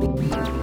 Bye.